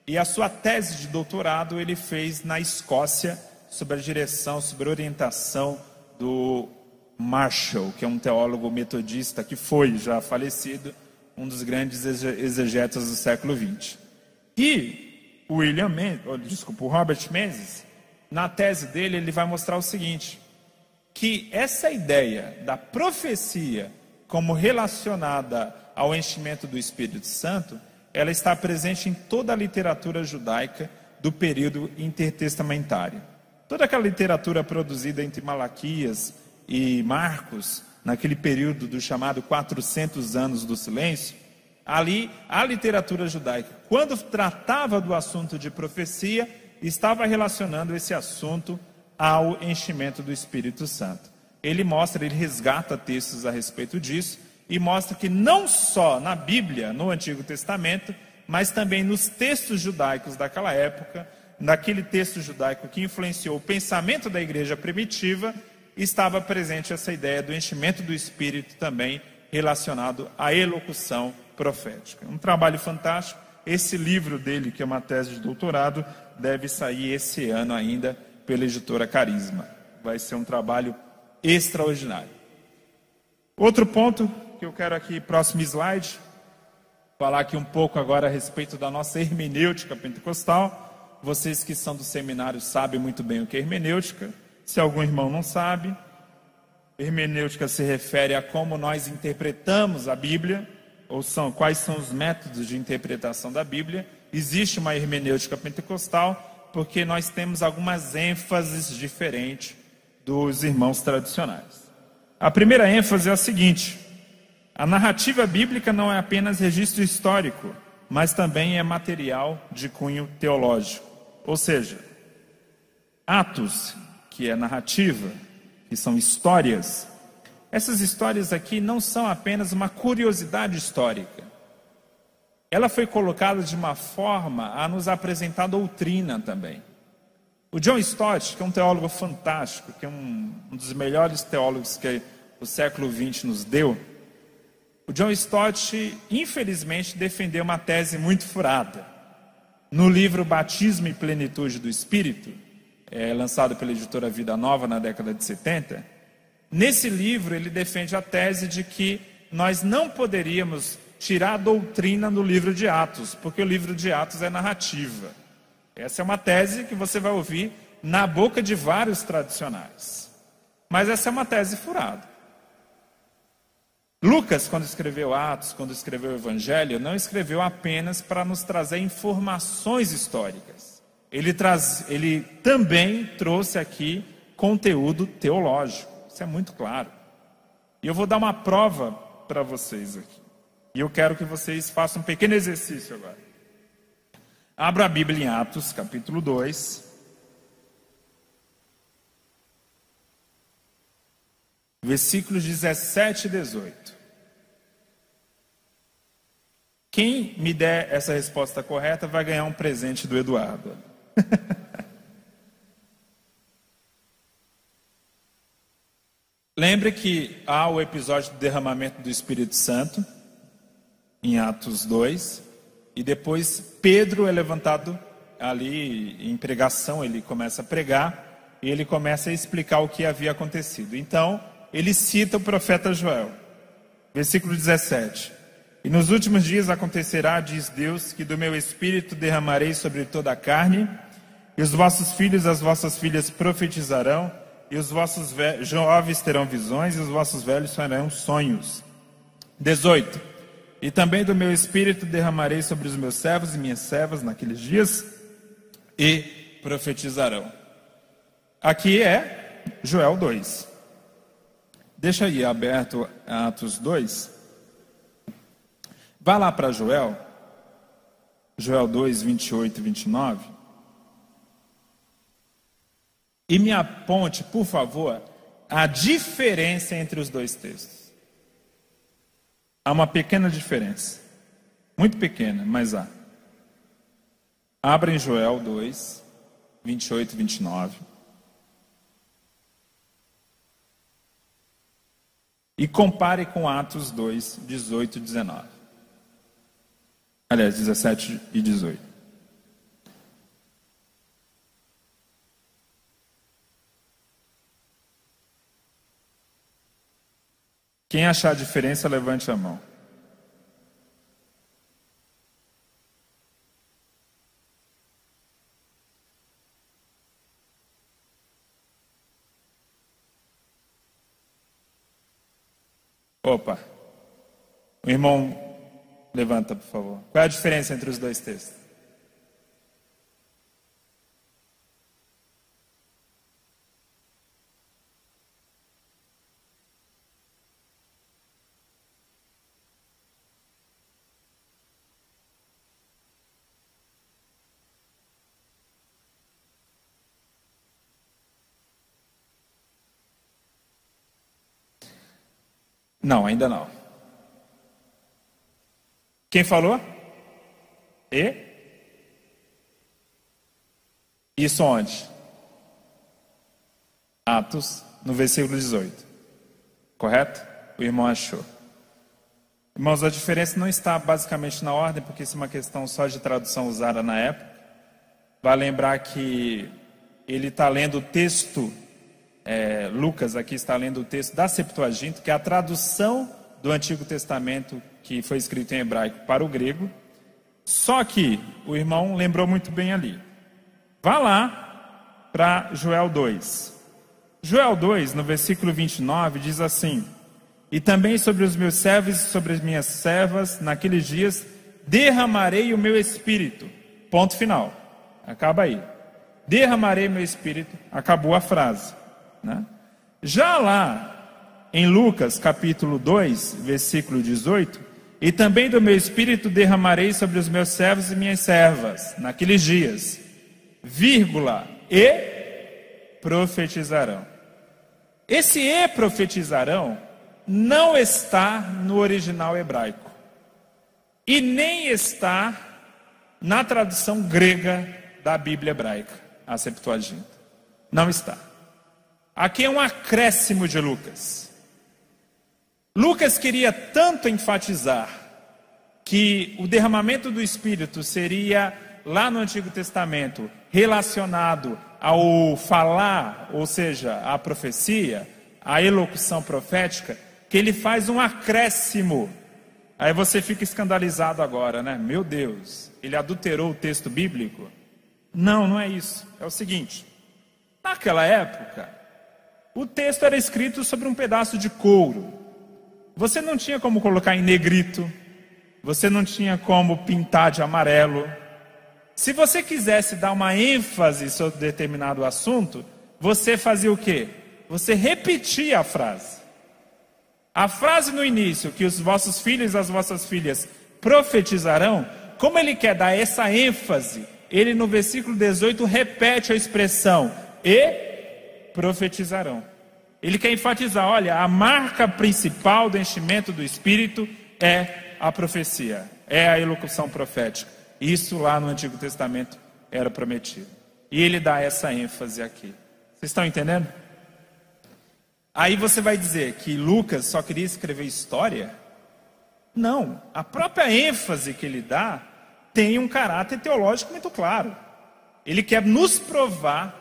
e a sua tese de doutorado ele fez na Escócia sob a direção, sob a orientação do Marshall, que é um teólogo metodista que foi já falecido, um dos grandes exegetas do século XX. E William Menzies, desculpa, o Robert Menzies, na tese dele, ele vai mostrar o seguinte: que essa ideia da profecia como relacionada ao enchimento do Espírito Santo, ela está presente em toda a literatura judaica do período intertestamentário. Toda aquela literatura produzida entre Malaquias e Marcos, naquele período do chamado 400 anos do silêncio, ali a literatura judaica, quando tratava do assunto de profecia, estava relacionando esse assunto ao enchimento do Espírito Santo. Ele mostra, ele resgata textos a respeito disso e mostra que não só na Bíblia, no Antigo Testamento, mas também nos textos judaicos daquela época, naquele texto judaico que influenciou o pensamento da igreja primitiva, estava presente essa ideia do enchimento do espírito também relacionado à elocução profética. Um trabalho fantástico. Esse livro dele, que é uma tese de doutorado, deve sair esse ano ainda pela editora Carisma. Vai ser um trabalho extraordinário. Outro ponto que eu quero aqui, próximo slide, falar aqui um pouco agora a respeito da nossa hermenêutica pentecostal. Vocês que são do seminário sabem muito bem o que é hermenêutica. Se algum irmão não sabe, hermenêutica se refere a como nós interpretamos a Bíblia, ou são quais são os métodos de interpretação da Bíblia. Existe uma hermenêutica pentecostal porque nós temos algumas ênfases diferentes dos irmãos tradicionais. A primeira ênfase é a seguinte: a narrativa bíblica não é apenas registro histórico, mas também é material de cunho teológico. Ou seja, Atos, que é narrativa, que são histórias, essas histórias aqui não são apenas uma curiosidade histórica. Ela foi colocada de uma forma a nos apresentar doutrina também. O John Stott, que é um teólogo fantástico, que é um, um dos melhores teólogos que o século XX nos deu, o John Stott, infelizmente, defendeu uma tese muito furada. no livro Batismo e Plenitude do Espírito, é, lançado pela editora Vida Nova na década de 70, nesse livro ele defende a tese de que nós não poderíamos tirar a doutrina do livro de Atos, porque o livro de Atos é narrativa. Essa é uma tese que você vai ouvir na boca de vários tradicionais. Mas essa é uma tese furada. Lucas, quando escreveu Atos, quando escreveu o Evangelho, não escreveu apenas para nos trazer informações históricas. Ele, traz, ele também trouxe aqui conteúdo teológico. Isso é muito claro. E eu vou dar uma prova para vocês aqui. E eu quero que vocês façam um pequeno exercício agora. Abra a Bíblia em Atos, capítulo 2. Versículos 17 e 18. Quem me der essa resposta correta vai ganhar um presente do Eduardo. Lembre que há o episódio do derramamento do Espírito Santo, em Atos 2, e depois Pedro é levantado ali em pregação, ele começa a pregar e ele começa a explicar o que havia acontecido. Então, ele cita o profeta Joel, versículo 17. E nos últimos dias acontecerá, diz Deus, que do meu espírito derramarei sobre toda a carne, e os vossos filhos e as vossas filhas profetizarão, e os vossos jovens terão visões, e os vossos velhos farão sonhos. 18. E também do meu espírito derramarei sobre os meus servos e minhas servas naqueles dias, e profetizarão. Aqui é Joel 2. Deixa aí aberto Atos 2. Vá lá para Joel, Joel 2, 28 e 29. E me aponte, por favor, a diferença entre os dois textos. Há uma pequena diferença. Muito pequena, mas há. Abra em Joel 2, 28 e 29. E compare com Atos 2, 18 e 19. Aliás, 17 e 18. Quem achar a diferença, levante a mão. Opa. O irmão levanta, por favor. Qual é a diferença entre os dois textos? Não, ainda não. Quem falou? E? Isso onde? Atos, no versículo 18. Correto? O irmão achou. Irmãos, a diferença não está basicamente na ordem, porque isso é uma questão só de tradução usada na época. Vai lembrar que ele está lendo o texto é, Lucas aqui está lendo o texto da Septuaginta, que é a tradução do Antigo Testamento que foi escrito em hebraico para o grego. Só que o irmão lembrou muito bem ali. Vá lá para Joel 2. Joel 2, no versículo 29, diz assim: E também sobre os meus servos e sobre as minhas servas, naqueles dias, derramarei o meu espírito. Ponto final. Acaba aí. Derramarei meu espírito. Acabou a frase. Né? Já lá em Lucas capítulo 2, versículo 18, e também do meu espírito derramarei sobre os meus servos e minhas servas, naqueles dias, vírgula, e profetizarão. Esse e profetizarão não está no original hebraico, e nem está na tradução grega da Bíblia hebraica, a Septuaginta. Não está. Aqui é um acréscimo de Lucas. Lucas queria tanto enfatizar que o derramamento do Espírito seria lá no Antigo Testamento relacionado ao falar, ou seja, à profecia, à elocução profética, que ele faz um acréscimo. Aí você fica escandalizado agora, né? Meu Deus, ele adulterou o texto bíblico? Não, não é isso. É o seguinte: naquela época, o texto era escrito sobre um pedaço de couro. Você não tinha como colocar em negrito, você não tinha como pintar de amarelo. Se você quisesse dar uma ênfase sobre determinado assunto, você fazia o quê? Você repetia a frase. A frase no início, que os vossos filhos e as vossas filhas profetizarão, como ele quer dar essa ênfase, ele no versículo 18 repete a expressão e profetizarão. Ele quer enfatizar: olha, a marca principal do enchimento do Espírito é a profecia, é a elocução profética. Isso lá no Antigo Testamento era prometido. E ele dá essa ênfase aqui. Vocês estão entendendo? Aí você vai dizer que Lucas só queria escrever história? Não, a própria ênfase que ele dá tem um caráter teológico muito claro. Ele quer nos provar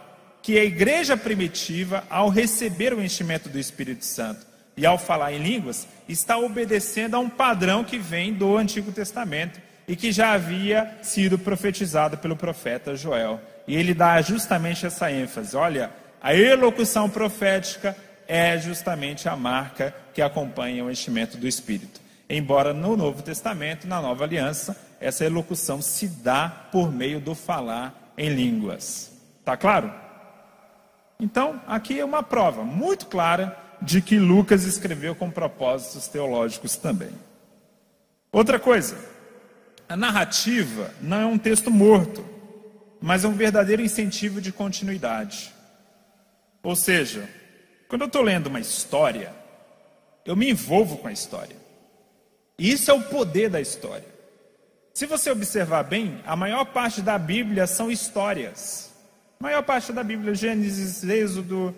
que a igreja primitiva, ao receber o enchimento do Espírito Santo e ao falar em línguas, está obedecendo a um padrão que vem do Antigo Testamento e que já havia sido profetizado pelo profeta Joel. E ele dá justamente essa ênfase: olha, a elocução profética é justamente a marca que acompanha o enchimento do Espírito. Embora no Novo Testamento, na Nova Aliança, essa elocução se dá por meio do falar em línguas. Tá claro? Então, aqui é uma prova muito clara de que Lucas escreveu com propósitos teológicos também. Outra coisa, a narrativa não é um texto morto, mas é um verdadeiro incentivo de continuidade. Ou seja, quando eu estou lendo uma história, eu me envolvo com a história. E isso é o poder da história. Se você observar bem, a maior parte da Bíblia são histórias. A maior parte da Bíblia, Gênesis, Êxodo,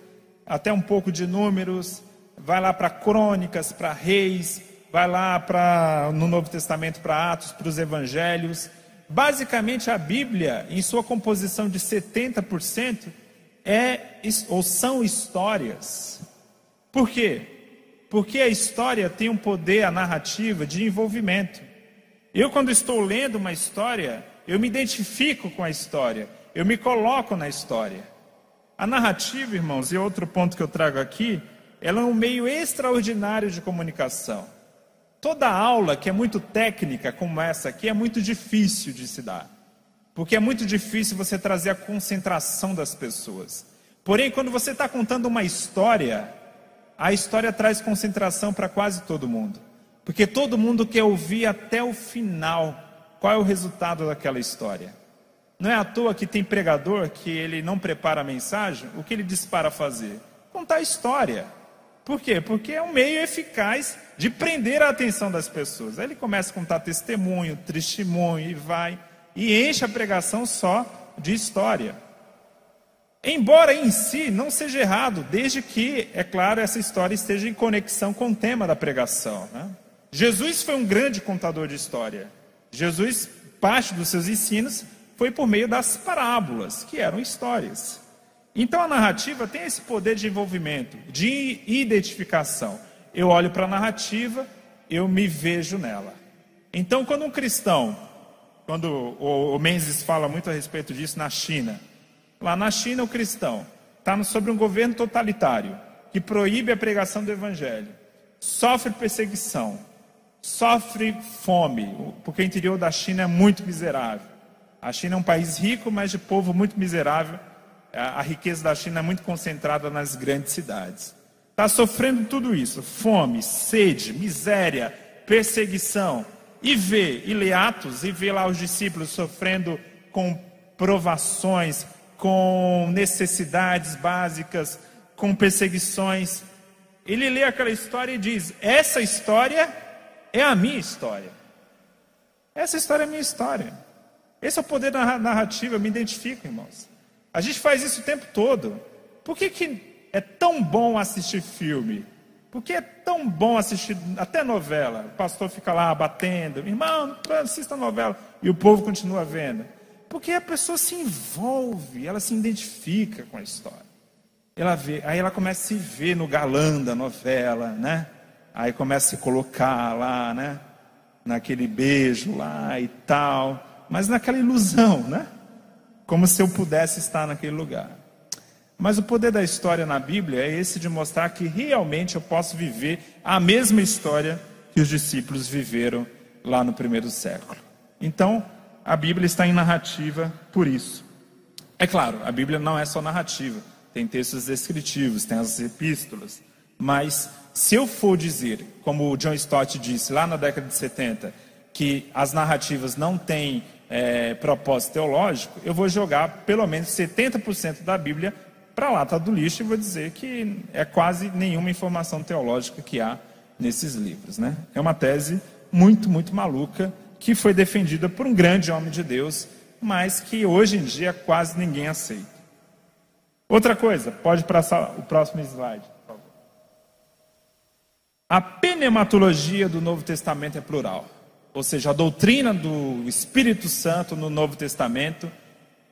até um pouco de Números, vai lá para Crônicas, para Reis, vai lá para no Novo Testamento para Atos, para os Evangelhos. Basicamente a Bíblia, em sua composição de 70%, é ou são histórias. Por quê? Porque a história tem um poder, a narrativa, de envolvimento. Eu, quando estou lendo uma história, eu me identifico com a história, eu me coloco na história. A narrativa, irmãos, e outro ponto que eu trago aqui, ela é um meio extraordinário de comunicação. Toda aula que é muito técnica, como essa aqui, é muito difícil de se dar. Porque é muito difícil você trazer a concentração das pessoas. Porém, quando você está contando uma história, a história traz concentração para quase todo mundo. Porque todo mundo quer ouvir até o final qual é o resultado daquela história. Não é à toa que tem pregador que ele não prepara a mensagem, o que ele diz para fazer? Contar a história. Por quê? Porque é um meio eficaz de prender a atenção das pessoas. Aí ele começa a contar testemunho, testemunho e vai e enche a pregação só de história. Embora em si não seja errado, desde que, é claro, essa história esteja em conexão com o tema da pregação. Né? Jesus foi um grande contador de história. Jesus, parte dos seus ensinos foi por meio das parábolas, que eram histórias. Então a narrativa tem esse poder de envolvimento, de identificação. Eu olho para a narrativa, eu me vejo nela. Então, quando um cristão quando o, Menzies fala muito a respeito disso na China. Lá na China, o cristão está sobre um governo totalitário que proíbe a pregação do evangelho, sofre perseguição, sofre fome, porque o interior da China é muito miserável. A China é um país rico, mas de povo muito miserável. A riqueza da China é muito concentrada nas grandes cidades. Está sofrendo tudo isso: fome, sede, miséria, perseguição e vê, e lê Atos, e vê lá os discípulos sofrendo com provações, com necessidades básicas, com perseguições. Ele lê aquela história e diz: Essa história é a minha história. Essa história é a minha história. Esse é o poder da narrativa, eu me identifico, irmãos. A gente faz isso o tempo todo. Por que, que é tão bom assistir filme? Porque é tão bom assistir até novela. O pastor fica lá batendo, irmão, assista novela. E o povo continua vendo. Porque a pessoa se envolve, ela se identifica com a história. Ela vê, aí ela começa a se ver no galã da novela, né? Aí começa a se colocar lá, né? Naquele beijo lá e tal, mas naquela ilusão, né? Como se eu pudesse estar naquele lugar. Mas o poder da história na Bíblia é esse de mostrar que realmente eu posso viver a mesma história que os discípulos viveram lá no primeiro século. Então, a Bíblia está em narrativa por isso. É claro, a Bíblia não é só narrativa, tem textos descritivos, tem as epístolas, mas se eu for dizer, como o John Stott disse lá na década de 70, que as narrativas não têm é, propósito teológico, eu vou jogar pelo menos 70% da Bíblia para a lata do lixo e vou dizer que é quase nenhuma informação teológica que há nesses livros. Né? É uma tese muito, muito maluca que foi defendida por um grande homem de Deus, mas que hoje em dia quase ninguém aceita. Outra coisa, pode passar o próximo slide. A pneumatologia do Novo Testamento é plural, ou seja, a doutrina do Espírito Santo no Novo Testamento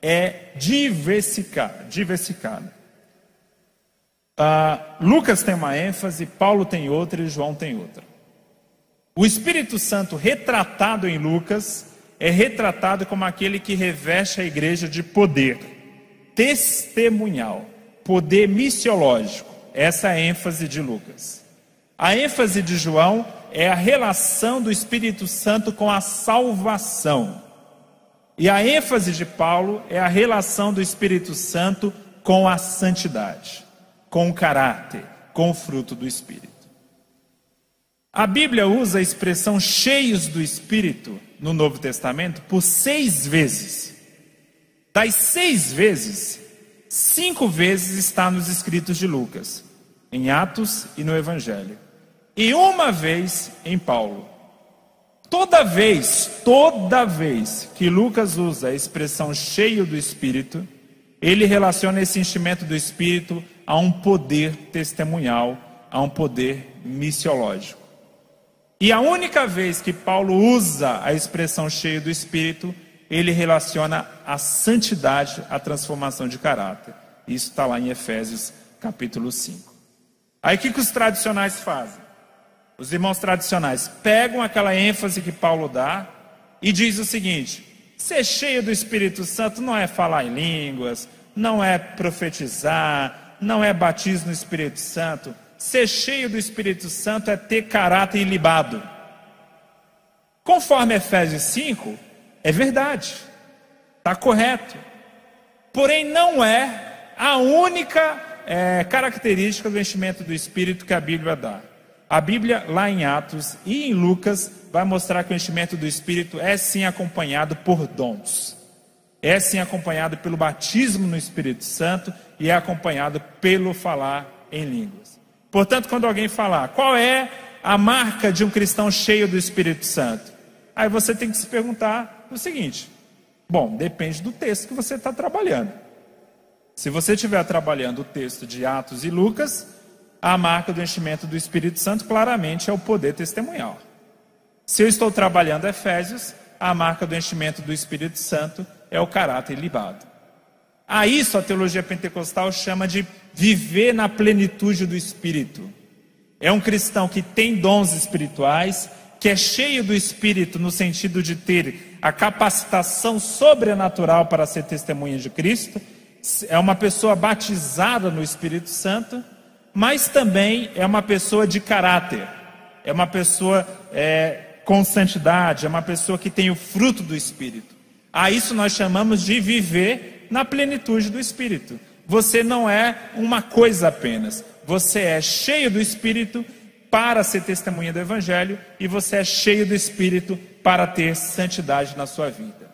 é diversificada. diversificada. Uh, Lucas tem uma ênfase, Paulo tem outra e João tem outra. O Espírito Santo retratado em Lucas é retratado como aquele que reveste a igreja de poder testemunhal, poder missiológico. Essa é a ênfase de Lucas. A ênfase de João é a relação do Espírito Santo com a salvação. E a ênfase de Paulo é a relação do Espírito Santo com a santidade, com o caráter, com o fruto do Espírito. A Bíblia usa a expressão cheios do Espírito no Novo Testamento por seis vezes. Das seis vezes, cinco vezes está nos escritos de Lucas, em Atos e no Evangelho, e uma vez em Paulo. Toda vez, toda vez que Lucas usa a expressão cheio do Espírito, ele relaciona esse enchimento do Espírito a um poder testemunhal, a um poder missiológico. E a única vez que Paulo usa a expressão cheio do Espírito, ele relaciona a santidade à transformação de caráter. Isso está lá em Efésios capítulo 5. Aí o que, que os tradicionais fazem? Os irmãos tradicionais pegam aquela ênfase que Paulo dá e diz o seguinte: ser cheio do Espírito Santo não é falar em línguas, não é profetizar, não é batismo no Espírito Santo. Ser cheio do Espírito Santo é ter caráter ilibado. Conforme Efésios 5, é verdade, está correto. Porém, não é a única é, característica do enchimento do Espírito que a Bíblia dá. A Bíblia, lá em Atos e em Lucas, vai mostrar que o enchimento do Espírito é sim acompanhado por dons. É sim acompanhado pelo batismo no Espírito Santo e é acompanhado pelo falar em línguas. Portanto, quando alguém falar qual é a marca de um cristão cheio do Espírito Santo, aí você tem que se perguntar o seguinte: bom, depende do texto que você está trabalhando. Se você estiver trabalhando o texto de Atos e Lucas, a marca do enchimento do Espírito Santo claramente é o poder testemunhal. Se eu estou trabalhando Efésios, a marca do enchimento do Espírito Santo é o caráter libado. A isso a teologia pentecostal chama de viver na plenitude do Espírito. É um cristão que tem dons espirituais, que é cheio do Espírito no sentido de ter a capacitação sobrenatural para ser testemunha de Cristo, é uma pessoa batizada no Espírito Santo, mas também é uma pessoa de caráter, é uma pessoa é, com santidade, é uma pessoa que tem o fruto do Espírito. A isso nós chamamos de viver na plenitude do Espírito. Você não é uma coisa apenas. Você é cheio do Espírito para ser testemunha do Evangelho e você é cheio do Espírito para ter santidade na sua vida.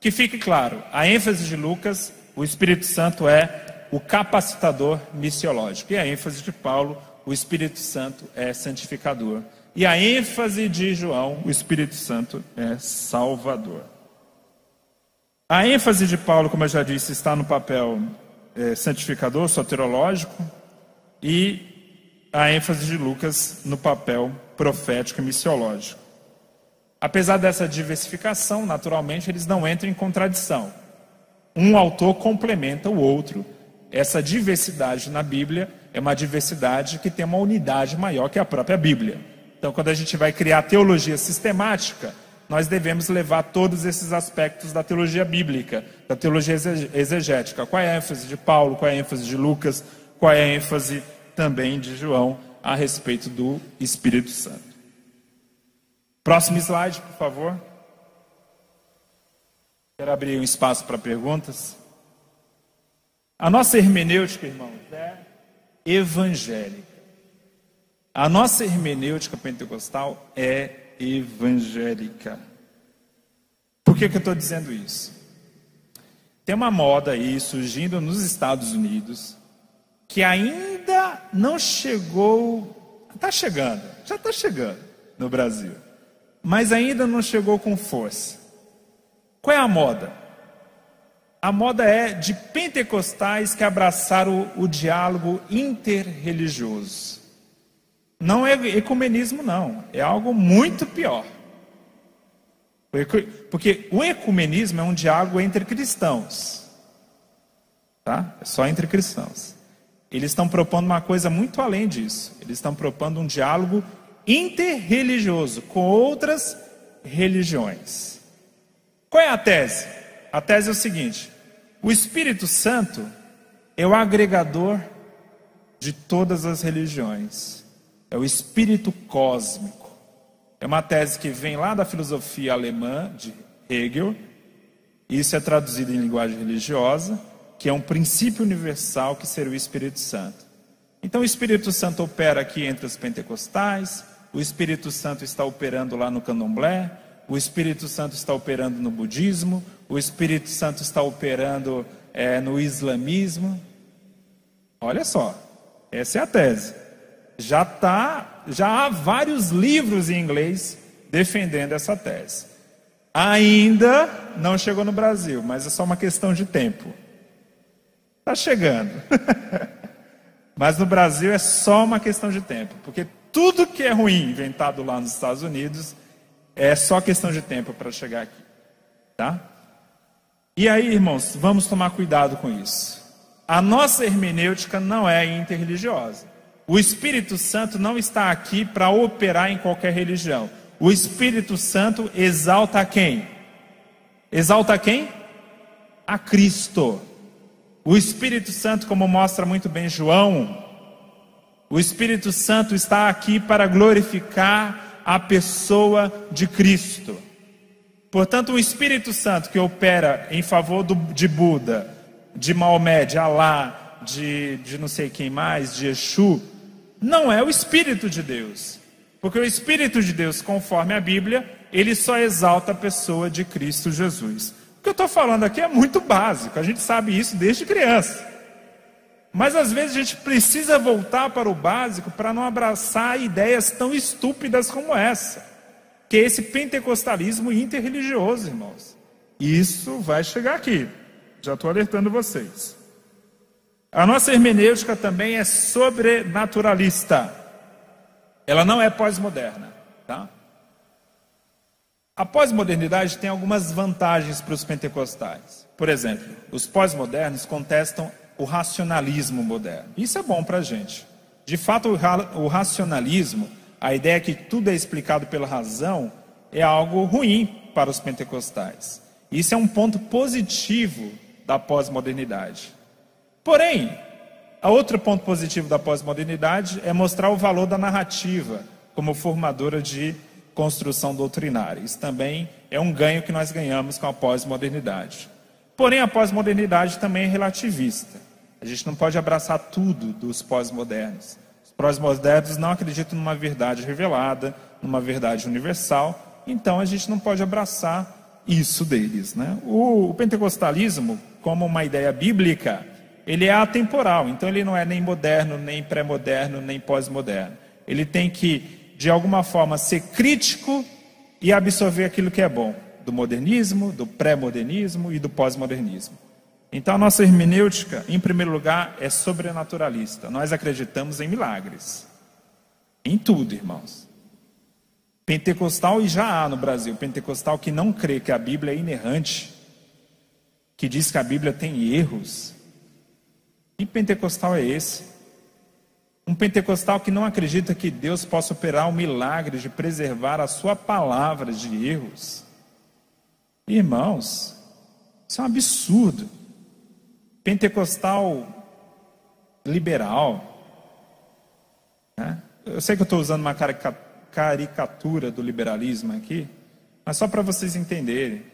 Que fique claro, a ênfase de Lucas, o Espírito Santo é o capacitador missiológico. E a ênfase de Paulo, o Espírito Santo é santificador. E a ênfase de João, o Espírito Santo é salvador. A ênfase de Paulo, como eu já disse, está no papel é, santificador, soterológico, e a ênfase de Lucas no papel profético e missiológico. Apesar dessa diversificação, naturalmente, eles não entram em contradição. Um autor complementa o outro. Essa diversidade na Bíblia é uma diversidade que tem uma unidade maior que a própria Bíblia. Então, quando a gente vai criar teologia sistemática, nós devemos levar todos esses aspectos da teologia bíblica, da teologia exegética. Qual é a ênfase de Paulo, qual é a ênfase de Lucas, qual é a ênfase também de João a respeito do Espírito Santo. Próximo slide, por favor. Quero abrir um espaço para perguntas. A nossa hermenêutica, irmãos, é evangélica. A nossa hermenêutica pentecostal é evangélica. Por que, que eu estou dizendo isso? Tem uma moda aí surgindo nos Estados Unidos que ainda não chegou, está chegando, já está chegando no Brasil, mas ainda não chegou com força. Qual é a moda? A moda é de pentecostais que abraçaram o, o diálogo interreligioso. Não é ecumenismo, não. É algo muito pior. Porque o ecumenismo é um diálogo entre cristãos. Tá? É só entre cristãos. Eles estão propondo uma coisa muito além disso. Eles estão propondo um diálogo interreligioso com outras religiões. Qual é a tese? A tese é o seguinte: o Espírito Santo é o agregador de todas as religiões é o espírito cósmico. É uma tese que vem lá da filosofia alemã de Hegel. Isso é traduzido em linguagem religiosa, que é um princípio universal que seria o Espírito Santo. Então o Espírito Santo opera aqui entre os pentecostais, o Espírito Santo está operando lá no candomblé, o Espírito Santo está operando no budismo, o Espírito Santo está operando é, no islamismo. Olha só, essa é a tese já tá, já há vários livros em inglês defendendo essa tese. Ainda não chegou no Brasil, mas é só uma questão de tempo. Está chegando. mas no Brasil é só uma questão de tempo, porque tudo que é ruim inventado lá nos Estados Unidos é só questão de tempo para chegar aqui, tá? E aí, irmãos, vamos tomar cuidado com isso. A nossa hermenêutica não é interreligiosa. O Espírito Santo não está aqui para operar em qualquer religião. O Espírito Santo exalta quem? Exalta quem? A Cristo. O Espírito Santo, como mostra muito bem João, o Espírito Santo está aqui para glorificar a pessoa de Cristo. Portanto, o Espírito Santo que opera em favor do, de Buda, de Maomé, de Alá, de, de não sei quem mais, de Exu, não é o Espírito de Deus. Porque o Espírito de Deus, conforme a Bíblia, ele só exalta a pessoa de Cristo Jesus. O que eu estou falando aqui é muito básico, a gente sabe isso desde criança. Mas às vezes a gente precisa voltar para o básico para não abraçar ideias tão estúpidas como essa, que é esse pentecostalismo interreligioso, irmãos. Isso vai chegar aqui, já estou alertando vocês. A nossa hermenêutica também é sobrenaturalista. Ela não é pós-moderna. Tá? A pós-modernidade tem algumas vantagens para os pentecostais. Por exemplo, os pós-modernos contestam o racionalismo moderno. Isso é bom para a gente. De fato, o racionalismo, a ideia que tudo é explicado pela razão, é algo ruim para os pentecostais. Isso é um ponto positivo da pós-modernidade. Porém, outro ponto positivo da pós-modernidade é mostrar o valor da narrativa como formadora de construção doutrinária. Isso também é um ganho que nós ganhamos com a pós-modernidade. Porém, a pós-modernidade também é relativista. A gente não pode abraçar tudo dos pós-modernos. Os pós-modernos não acreditam numa verdade revelada, numa verdade universal, então a gente não pode abraçar isso deles. Né? O, o pentecostalismo, como uma ideia bíblica, ele é atemporal, então ele não é nem moderno, nem pré-moderno, nem pós-moderno. Ele tem que, de alguma forma, ser crítico e absorver aquilo que é bom, do modernismo, do pré-modernismo e do pós-modernismo. Então a nossa hermenêutica, em primeiro lugar, é sobrenaturalista. Nós acreditamos em milagres. Em tudo, irmãos. Pentecostal, e já há no Brasil, pentecostal que não crê que a Bíblia é inerrante, que diz que a Bíblia tem erros. Que pentecostal é esse? Um pentecostal que não acredita que Deus possa operar o milagre de preservar a sua palavra de erros. Irmãos, isso é um absurdo. Pentecostal liberal. Né? Eu sei que eu estou usando uma caricatura do liberalismo aqui, mas só para vocês entenderem.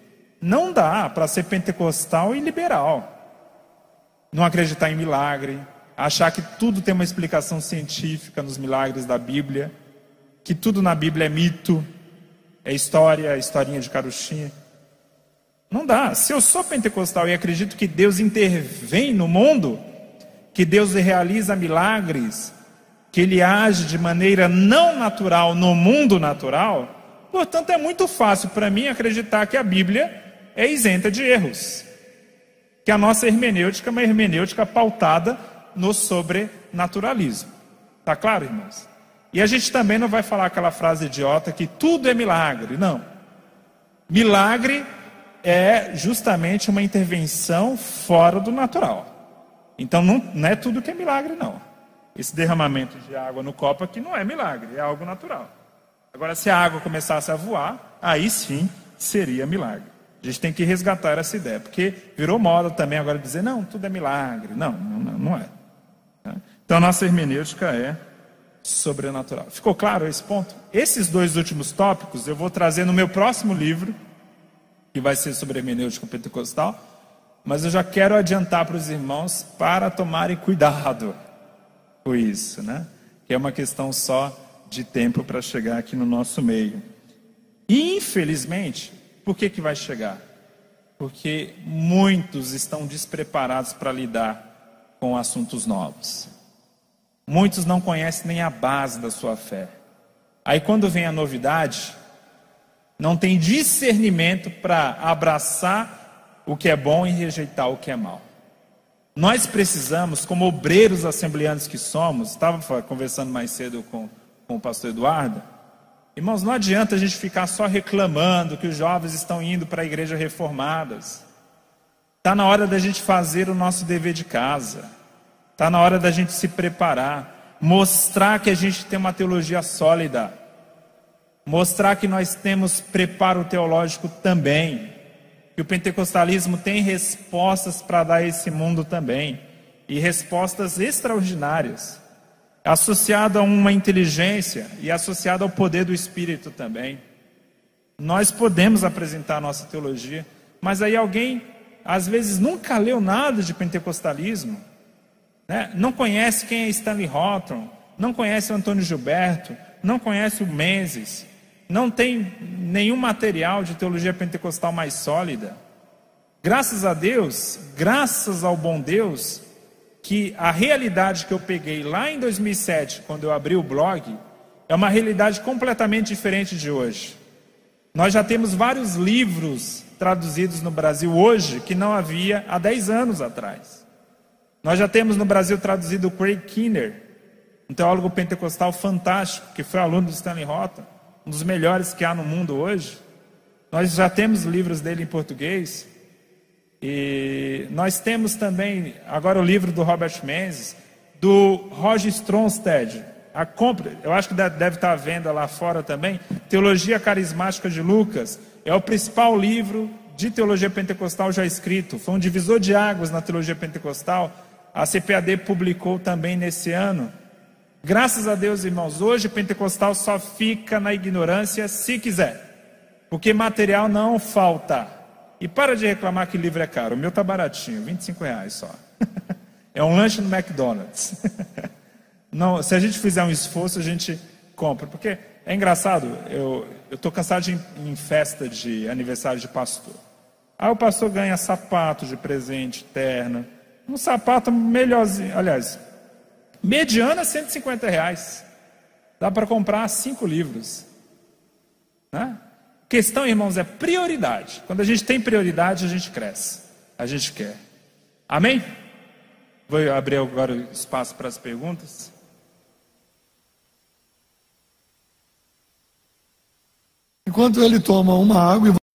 Não dá para ser pentecostal e liberal. Não acreditar em milagre, achar que tudo tem uma explicação científica nos milagres da Bíblia, que tudo na Bíblia é mito, é história, é historinha de caruchinha. Não dá. Se eu sou pentecostal e acredito que Deus intervém no mundo, que Deus realiza milagres, que Ele age de maneira não natural no mundo natural, portanto é muito fácil para mim acreditar que a Bíblia é isenta de erros. Que a nossa hermenêutica é uma hermenêutica pautada no sobrenaturalismo. Tá claro, irmãos? E a gente também não vai falar aquela frase idiota que tudo é milagre. Não. Milagre é justamente uma intervenção fora do natural. Então não, não é tudo que é milagre, não. Esse derramamento de água no copo aqui não é milagre, é algo natural. Agora, se a água começasse a voar, aí sim seria milagre. A gente tem que resgatar essa ideia, porque virou moda também agora dizer, não, tudo é milagre. Não, não, não é. Tá? Então, nossa hermenêutica é sobrenatural. Ficou claro esse ponto? Esses dois últimos tópicos eu vou trazer no meu próximo livro, que vai ser sobre hermenêutica pentecostal, mas eu já quero adiantar para os irmãos para tomarem cuidado com isso, né? Que é uma questão só de tempo para chegar aqui no nosso meio. E, infelizmente, por que, que vai chegar? Porque muitos estão despreparados para lidar com assuntos novos. Muitos não conhecem nem a base da sua fé. Aí, quando vem a novidade, não tem discernimento para abraçar o que é bom e rejeitar o que é mal. Nós precisamos, como obreiros assembleanos que somos, estava conversando mais cedo com, com o pastor Eduardo, irmãos, não adianta a gente ficar só reclamando que os jovens estão indo para a igreja reformadas. Está na hora da gente fazer o nosso dever de casa. Está na hora da gente se preparar. Mostrar que a gente tem uma teologia sólida mostrar que nós temos preparo teológico também, que o pentecostalismo tem respostas para dar a esse mundo também, e respostas extraordinárias, associado a uma inteligência e associado ao poder do Espírito também. Nós podemos apresentar a nossa teologia, mas aí alguém, às vezes, nunca leu nada de pentecostalismo, né? não conhece quem é Stanley Houghton, não conhece o Antônio Gilberto, não conhece o Menzies, não tem nenhum material de teologia pentecostal mais sólida. Graças a Deus, graças ao bom Deus, que a realidade que eu peguei lá em 2007, quando eu abri o blog, é uma realidade completamente diferente de hoje. Nós já temos vários livros traduzidos no Brasil hoje que não havia há 10 anos atrás. Nós já temos no Brasil traduzido o Craig Kinner, um teólogo pentecostal fantástico, que foi aluno do Stanley Rota um dos melhores que há no mundo hoje. Nós já temos livros dele em português. E nós temos também agora o livro do Robert Menzies, do Roger Stronstead. A compra, eu acho que deve estar à venda lá fora também. Teologia Carismática de Lucas. É o principal livro de teologia pentecostal já escrito. Foi um divisor de águas na teologia pentecostal. A CPAD publicou também nesse ano. Graças a Deus, irmãos, hoje o pentecostal só fica na ignorância se quiser, porque material não falta. E para de reclamar que livro é caro. O meu tá baratinho, 25 reais só. é um lanche no McDonald's. não, se a gente fizer um esforço, a gente compra. Porque é engraçado, eu estou cansado de ir em festa de aniversário de pastor. Aí o pastor ganha sapato de presente, terno. Um sapato melhorzinho, aliás, Mediana, 150 reais. Dá para comprar cinco livros. Né? Questão, irmãos, é prioridade. Quando a gente tem prioridade, a gente cresce. A gente quer. Amém? Vou abrir agora o espaço para as perguntas. Enquanto ele toma uma água e